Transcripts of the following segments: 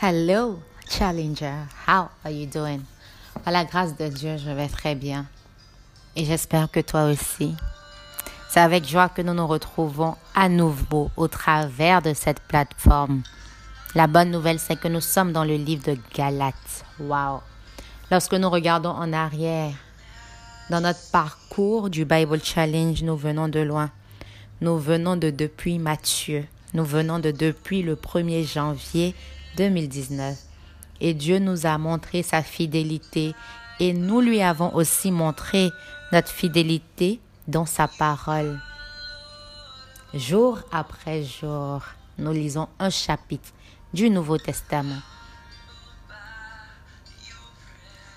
Hello, Challenger. How are you doing? Par la grâce de Dieu, je vais très bien. Et j'espère que toi aussi. C'est avec joie que nous nous retrouvons à nouveau au travers de cette plateforme. La bonne nouvelle, c'est que nous sommes dans le livre de Galates. Wow! Lorsque nous regardons en arrière, dans notre parcours du Bible Challenge, nous venons de loin. Nous venons de depuis Matthieu. Nous venons de depuis le 1er janvier 2019. Et Dieu nous a montré sa fidélité et nous lui avons aussi montré notre fidélité dans sa parole. Jour après jour, nous lisons un chapitre du Nouveau Testament.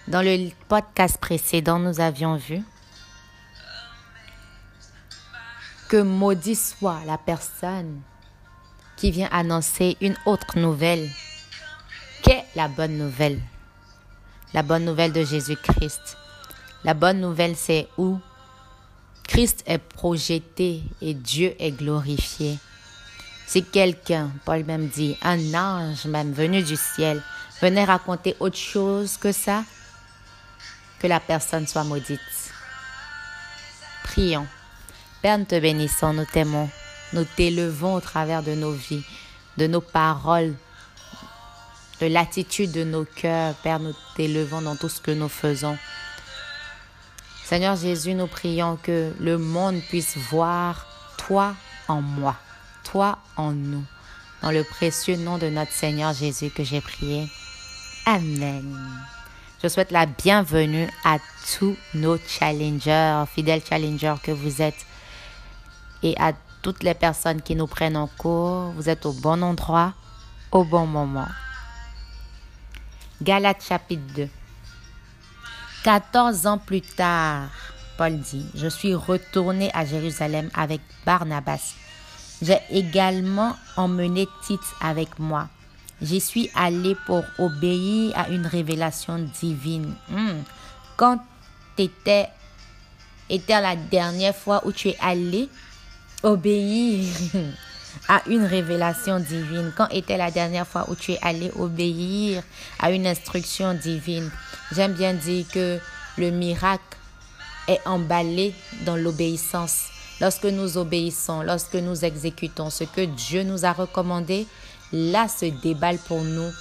Dans le podcast précédent, nous avions vu que maudit soit la personne qui vient annoncer une autre nouvelle Qu'est la bonne nouvelle? La bonne nouvelle de Jésus-Christ. La bonne nouvelle, c'est où? Christ est projeté et Dieu est glorifié. Si quelqu'un, Paul même dit, un ange même venu du ciel, venait raconter autre chose que ça, que la personne soit maudite. Prions. Père, nous te bénissons, nous t'aimons, nous t'élevons au travers de nos vies, de nos paroles, de l'attitude de nos cœurs. Père, nous t'élevons dans tout ce que nous faisons. Seigneur Jésus, nous prions que le monde puisse voir toi en moi, toi en nous. Dans le précieux nom de notre Seigneur Jésus que j'ai prié. Amen. Je souhaite la bienvenue à tous nos challengers, fidèles challengers que vous êtes, et à toutes les personnes qui nous prennent en cours. Vous êtes au bon endroit, au bon moment. Galates chapitre 2. 14 ans plus tard, Paul dit, je suis retourné à Jérusalem avec Barnabas. J'ai également emmené Tite avec moi. J'y suis allé pour obéir à une révélation divine. Hmm. Quand était, était la dernière fois où tu es allé? Obéir à une révélation divine Quand était la dernière fois où tu es allé obéir à une instruction divine? J'aime bien dire que le miracle est emballé dans l'obéissance. Lorsque nous obéissons, lorsque nous exécutons ce que Dieu nous a recommandé, là se déballe pour nous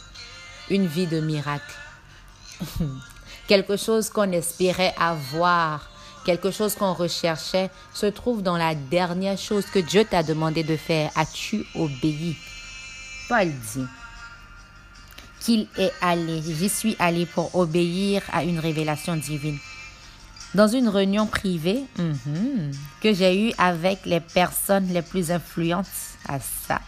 une vie de miracle. Quelque chose qu'on espérait avoir quelque chose qu'on recherchait, se trouve dans la dernière chose que Dieu t'a demandé de faire. As-tu obéi? Paul dit qu'il est allé, j'y suis allé pour obéir à une révélation divine. Dans une réunion privée mhm, que j'ai eue avec les personnes les plus influentes à ça,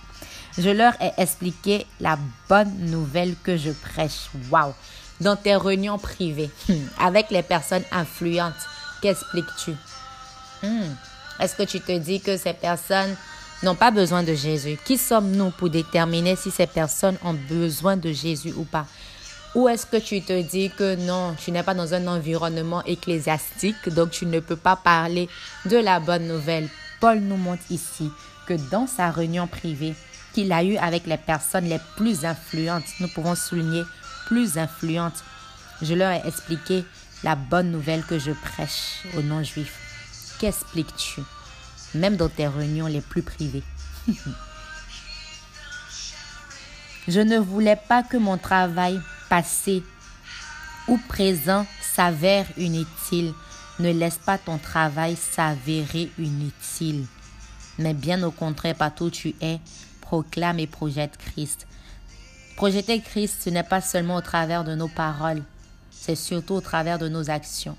je leur ai expliqué la bonne nouvelle que je prêche. Waouh! Dans tes réunions privées avec les personnes influentes, qu'expliques-tu? Hmm. Est-ce que tu te dis que ces personnes n'ont pas besoin de Jésus? Qui sommes-nous pour déterminer si ces personnes ont besoin de Jésus ou pas? Ou est-ce que tu te dis que non, tu n'es pas dans un environnement ecclésiastique, donc tu ne peux pas parler de la bonne nouvelle? Paul nous montre ici que dans sa réunion privée qu'il a eue avec les personnes les plus influentes, nous pouvons souligner plus influentes, je leur ai expliqué la bonne nouvelle que je prêche aux non-juifs. Qu'expliques-tu, même dans tes réunions les plus privées Je ne voulais pas que mon travail passé ou présent s'avère inutile. Ne laisse pas ton travail s'avérer inutile. Mais bien au contraire, partout où tu es, proclame et projette Christ. Projeter Christ, ce n'est pas seulement au travers de nos paroles, c'est surtout au travers de nos actions.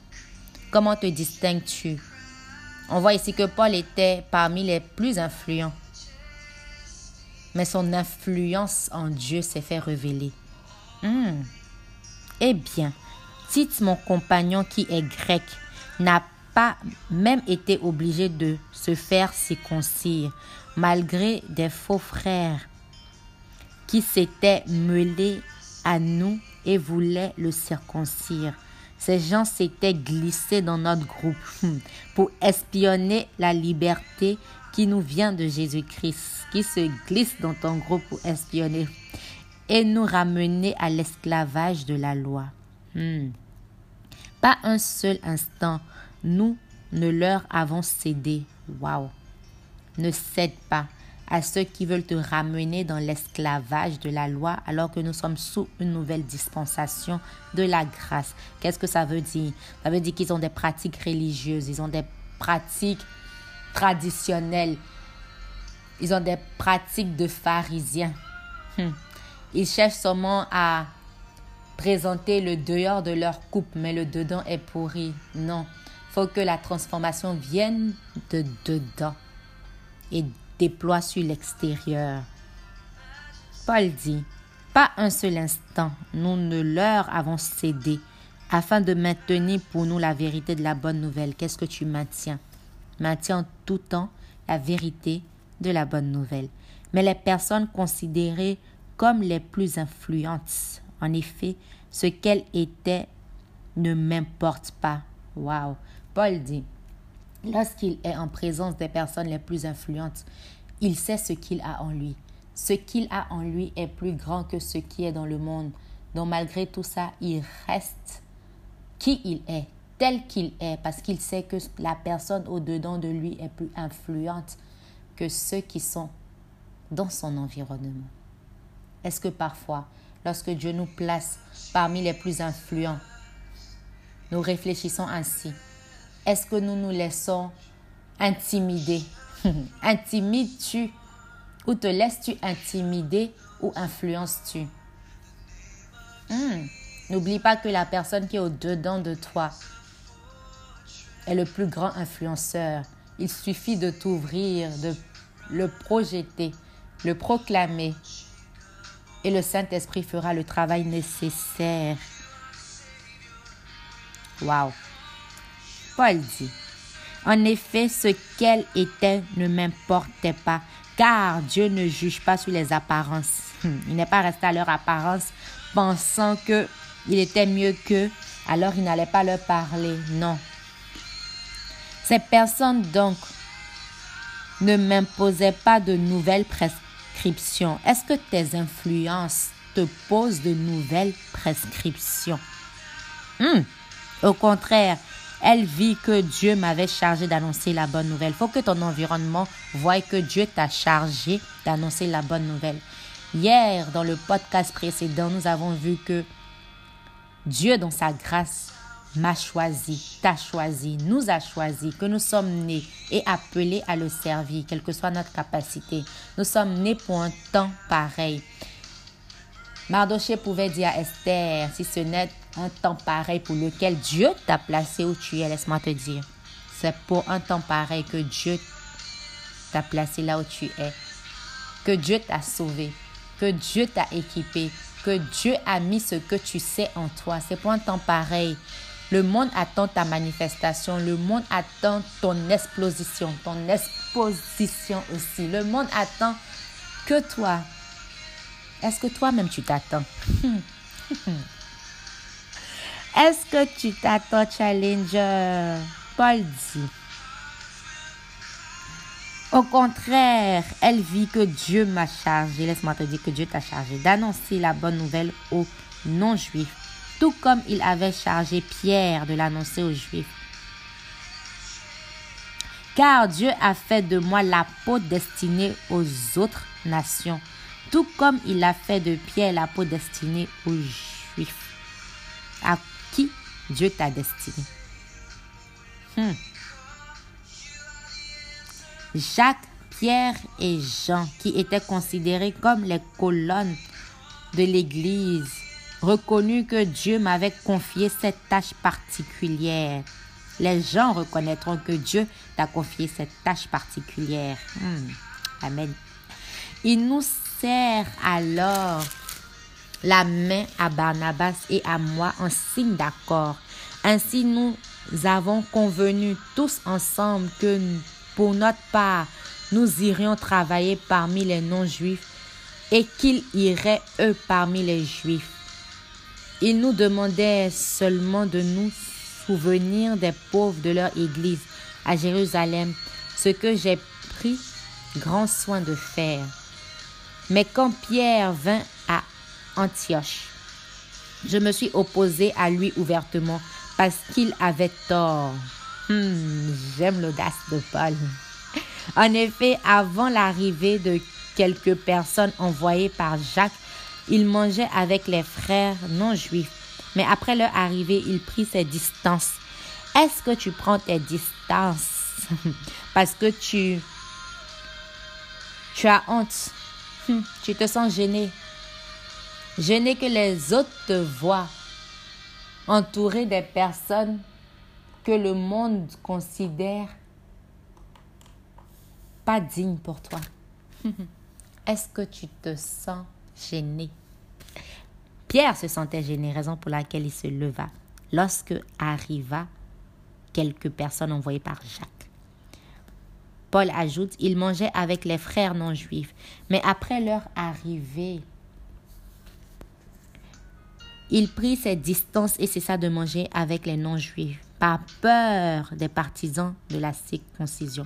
Comment te distingues-tu? On voit ici que Paul était parmi les plus influents. Mais son influence en Dieu s'est fait révéler. Hmm. Eh bien, Tite, mon compagnon qui est grec, n'a pas même été obligé de se faire circoncire, malgré des faux frères qui s'étaient mêlés à nous et voulait le circoncire. Ces gens s'étaient glissés dans notre groupe pour espionner la liberté qui nous vient de Jésus-Christ, qui se glisse dans ton groupe pour espionner. et nous ramener à l'esclavage de la loi. Hmm. Pas un seul instant, nous ne leur avons cédé. Waouh! Ne cède pas à ceux qui veulent te ramener dans l'esclavage de la loi alors que nous sommes sous une nouvelle dispensation de la grâce. Qu'est-ce que ça veut dire? Ça veut dire qu'ils ont des pratiques religieuses, ils ont des pratiques traditionnelles, ils ont des pratiques de pharisiens. Hmm. Ils cherchent seulement à présenter le dehors de leur coupe, mais le dedans est pourri. Non, faut que la transformation vienne de dedans et déploie sur l'extérieur. Paul dit, pas un seul instant, nous ne leur avons cédé, afin de maintenir pour nous la vérité de la bonne nouvelle. Qu'est-ce que tu maintiens? Maintiens en tout temps la vérité de la bonne nouvelle. Mais les personnes considérées comme les plus influentes, en effet, ce qu'elles étaient ne m'importe pas. Waouh Paul dit, Lorsqu'il est en présence des personnes les plus influentes, il sait ce qu'il a en lui. Ce qu'il a en lui est plus grand que ce qui est dans le monde. Donc malgré tout ça, il reste qui il est, tel qu'il est, parce qu'il sait que la personne au-dedans de lui est plus influente que ceux qui sont dans son environnement. Est-ce que parfois, lorsque Dieu nous place parmi les plus influents, nous réfléchissons ainsi? Est-ce que nous nous laissons intimider? Intimides-tu? Ou te laisses-tu intimider? Ou influences-tu? Hmm. N'oublie pas que la personne qui est au-dedans de toi est le plus grand influenceur. Il suffit de t'ouvrir, de le projeter, le proclamer. Et le Saint-Esprit fera le travail nécessaire. Waouh! Paul dit, En effet, ce qu'elle était ne m'importait pas, car Dieu ne juge pas sur les apparences. Hmm, il n'est pas resté à leur apparence pensant que il était mieux qu'eux, alors il n'allait pas leur parler. Non. Ces personnes donc ne m'imposaient pas de nouvelles prescriptions. Est-ce que tes influences te posent de nouvelles prescriptions? Hmm. Au contraire, elle vit que Dieu m'avait chargé d'annoncer la bonne nouvelle. Il faut que ton environnement voie que Dieu t'a chargé d'annoncer la bonne nouvelle. Hier, dans le podcast précédent, nous avons vu que Dieu, dans sa grâce, m'a choisi, t'a choisi, nous a choisi, que nous sommes nés et appelés à le servir, quelle que soit notre capacité. Nous sommes nés pour un temps pareil. Mardoché pouvait dire à Esther, si ce n'est un temps pareil pour lequel Dieu t'a placé où tu es, laisse-moi te dire. C'est pour un temps pareil que Dieu t'a placé là où tu es. Que Dieu t'a sauvé. Que Dieu t'a équipé. Que Dieu a mis ce que tu sais en toi. C'est pour un temps pareil. Le monde attend ta manifestation. Le monde attend ton explosion, ton exposition aussi. Le monde attend que toi, est-ce que toi-même tu t'attends? Est-ce que tu t'attends, Challenger? Paul dit. Au contraire, elle vit que Dieu m'a chargé, laisse-moi te dire que Dieu t'a chargé d'annoncer la bonne nouvelle aux non-juifs, tout comme il avait chargé Pierre de l'annoncer aux juifs. Car Dieu a fait de moi la peau destinée aux autres nations tout comme il a fait de Pierre la peau destinée aux Juifs. À qui Dieu t'a destiné hmm. Jacques, Pierre et Jean, qui étaient considérés comme les colonnes de l'Église, reconnurent que Dieu m'avait confié cette tâche particulière. Les gens reconnaîtront que Dieu t'a confié cette tâche particulière. Hmm. Amen. Il nous alors la main à Barnabas et à moi en signe d'accord. Ainsi nous avons convenu tous ensemble que pour notre part, nous irions travailler parmi les non-juifs et qu'ils iraient eux parmi les juifs. Ils nous demandaient seulement de nous souvenir des pauvres de leur église à Jérusalem, ce que j'ai pris grand soin de faire. Mais quand Pierre vint à Antioche. Je me suis opposé à lui ouvertement parce qu'il avait tort. Hmm, j'aime l'audace de Paul. En effet, avant l'arrivée de quelques personnes envoyées par Jacques, il mangeait avec les frères non juifs. Mais après leur arrivée, il prit ses distances. Est-ce que tu prends tes distances? Parce que tu, tu as honte? Tu te sens gêné. Gêné que les autres te voient entouré des personnes que le monde considère pas dignes pour toi. Est-ce que tu te sens gêné? Pierre se sentait gêné, raison pour laquelle il se leva lorsque arriva quelques personnes envoyées par Jacques. Paul ajoute, il mangeait avec les frères non juifs, mais après leur arrivée, il prit ses distances et cessa de manger avec les non-juifs, par peur des partisans de la circoncision.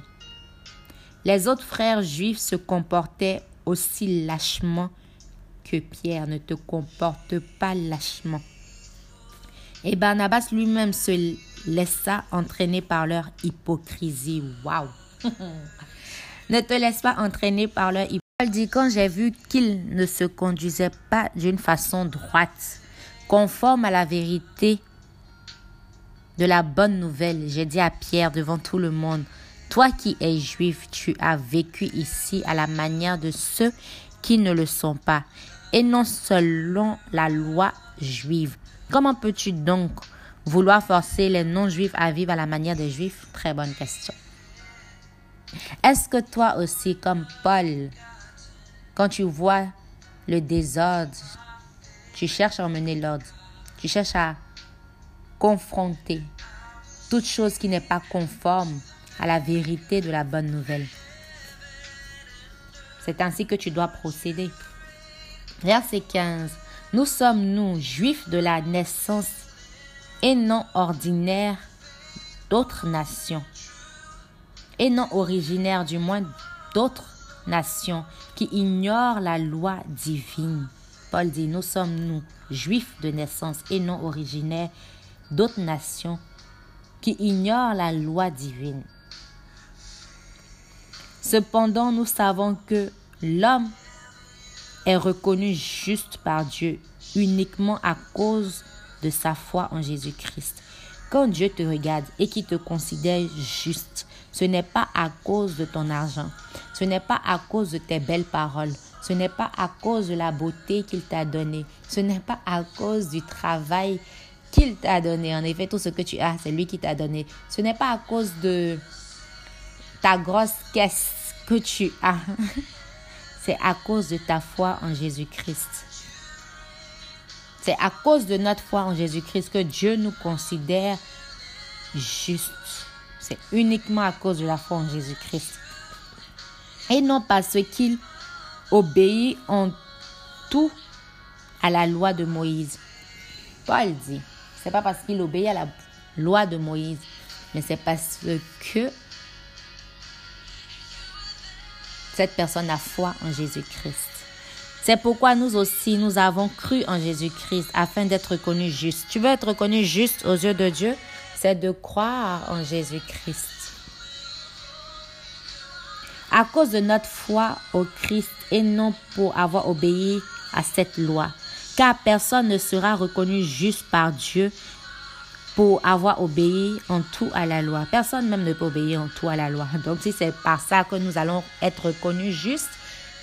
Les autres frères juifs se comportaient aussi lâchement que Pierre ne te comporte pas lâchement. Et Barnabas lui-même se laissa entraîner par leur hypocrisie. Waouh! ne te laisse pas entraîner par leur hypocrisie. Paul dit quand j'ai vu qu'ils ne se conduisaient pas d'une façon droite, conforme à la vérité de la bonne nouvelle, j'ai dit à Pierre devant tout le monde, toi qui es juif, tu as vécu ici à la manière de ceux qui ne le sont pas, et non selon la loi juive. Comment peux-tu donc vouloir forcer les non-juifs à vivre à la manière des juifs? Très bonne question. Est-ce que toi aussi, comme Paul, quand tu vois le désordre, tu cherches à emmener l'ordre. Tu cherches à confronter toute chose qui n'est pas conforme à la vérité de la bonne nouvelle? C'est ainsi que tu dois procéder. Verset 15. Nous sommes, nous, juifs de la naissance et non ordinaires d'autres nations, et non originaires du moins d'autres nations qui ignorent la loi divine. Paul dit, nous sommes, nous, juifs de naissance et non originaires d'autres nations qui ignorent la loi divine. Cependant, nous savons que l'homme est reconnu juste par Dieu uniquement à cause de sa foi en Jésus-Christ. Quand Dieu te regarde et qu'il te considère juste, ce n'est pas à cause de ton argent, ce n'est pas à cause de tes belles paroles, ce n'est pas à cause de la beauté qu'il t'a donnée. Ce n'est pas à cause du travail qu'il t'a donné. En effet, tout ce que tu as, c'est lui qui t'a donné. Ce n'est pas à cause de ta grosse caisse que tu as. C'est à cause de ta foi en Jésus-Christ. C'est à cause de notre foi en Jésus-Christ que Dieu nous considère justes. C'est uniquement à cause de la foi en Jésus-Christ. Et non parce qu'il obéit en tout à la loi de Moïse. Paul dit, c'est pas parce qu'il obéit à la loi de Moïse, mais c'est parce que cette personne a foi en Jésus-Christ. C'est pourquoi nous aussi, nous avons cru en Jésus-Christ afin d'être reconnus justes. Tu veux être reconnu juste aux yeux de Dieu, c'est de croire en Jésus-Christ à cause de notre foi au Christ et non pour avoir obéi à cette loi. Car personne ne sera reconnu juste par Dieu pour avoir obéi en tout à la loi. Personne même ne peut obéir en tout à la loi. Donc si c'est par ça que nous allons être reconnus justes,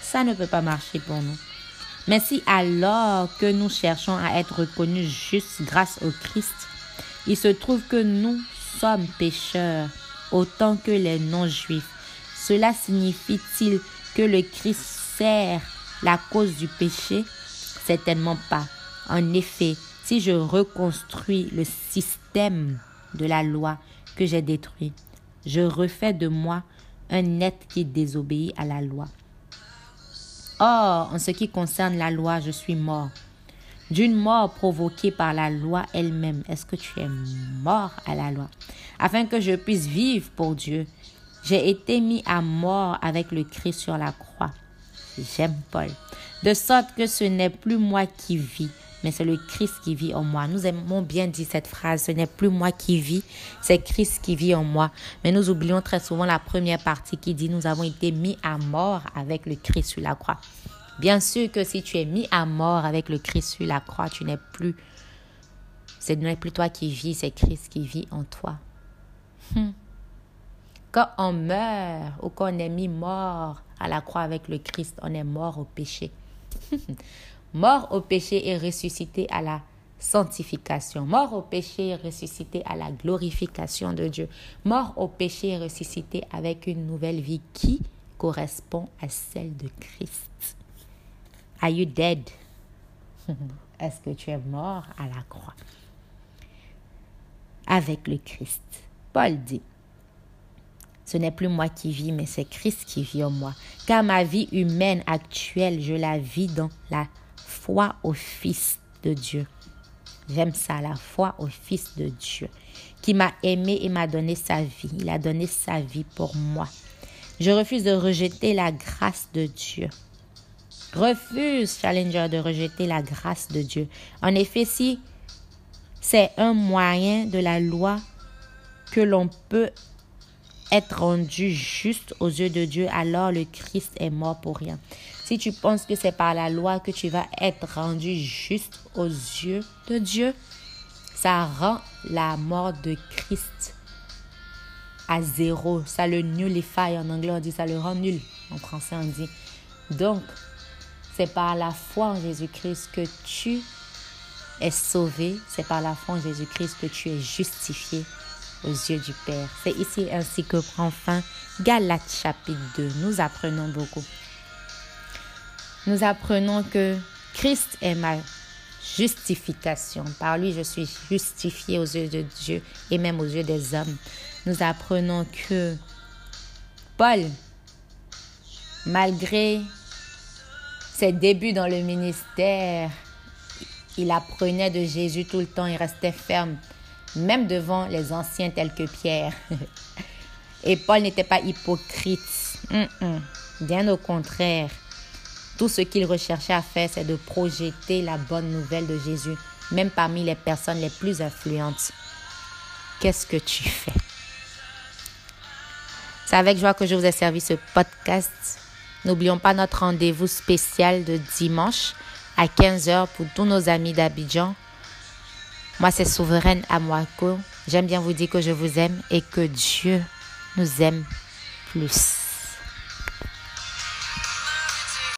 ça ne peut pas marcher pour nous. Mais si alors que nous cherchons à être reconnus justes grâce au Christ, il se trouve que nous sommes pécheurs autant que les non-juifs, cela signifie-t-il que le Christ sert la cause du péché? Certainement pas. En effet, si je reconstruis le système de la loi que j'ai détruit, je refais de moi un être qui désobéit à la loi. Or, en ce qui concerne la loi, je suis mort. D'une mort provoquée par la loi elle-même. Est-ce que tu es mort à la loi? Afin que je puisse vivre pour Dieu. J'ai été mis à mort avec le Christ sur la croix. J'aime Paul. De sorte que ce n'est plus moi qui vis, mais c'est le Christ qui vit en moi. Nous aimons bien dire cette phrase, ce n'est plus moi qui vis, c'est Christ qui vit en moi. Mais nous oublions très souvent la première partie qui dit nous avons été mis à mort avec le Christ sur la croix. Bien sûr que si tu es mis à mort avec le Christ sur la croix, tu n'es plus, ce n'est plus toi qui vis, c'est Christ qui vit en toi. Hmm. Quand on meurt ou qu'on est mis mort à la croix avec le Christ, on est mort au péché. mort au péché et ressuscité à la sanctification. Mort au péché et ressuscité à la glorification de Dieu. Mort au péché et ressuscité avec une nouvelle vie qui correspond à celle de Christ. Are you dead? Est-ce que tu es mort à la croix? Avec le Christ? Paul dit, ce n'est plus moi qui vis, mais c'est Christ qui vit en moi. Car ma vie humaine actuelle, je la vis dans la foi au Fils de Dieu. J'aime ça, la foi au Fils de Dieu, qui m'a aimé et m'a donné sa vie. Il a donné sa vie pour moi. Je refuse de rejeter la grâce de Dieu. Refuse, Challenger, de rejeter la grâce de Dieu. En effet, si c'est un moyen de la loi que l'on peut être rendu juste aux yeux de Dieu, alors le Christ est mort pour rien. Si tu penses que c'est par la loi que tu vas être rendu juste aux yeux de Dieu, ça rend la mort de Christ à zéro. Ça le nullify. En anglais, on dit ça le rend nul. En français, on dit. Donc, c'est par la foi en Jésus-Christ que tu es sauvé. C'est par la foi en Jésus-Christ que tu es justifié aux yeux du Père. C'est ici ainsi que prend fin Galates chapitre 2. Nous apprenons beaucoup. Nous apprenons que Christ est ma justification. Par lui, je suis justifié aux yeux de Dieu et même aux yeux des hommes. Nous apprenons que Paul, malgré ses débuts dans le ministère, il apprenait de Jésus tout le temps, il restait ferme même devant les anciens tels que Pierre. Et Paul n'était pas hypocrite. Bien au contraire. Tout ce qu'il recherchait à faire, c'est de projeter la bonne nouvelle de Jésus, même parmi les personnes les plus influentes. Qu'est-ce que tu fais? C'est avec joie que je vous ai servi ce podcast. N'oublions pas notre rendez-vous spécial de dimanche à 15h pour tous nos amis d'Abidjan moi, c'est Souveraine Amouako. J'aime bien vous dire que je vous aime et que Dieu nous aime plus.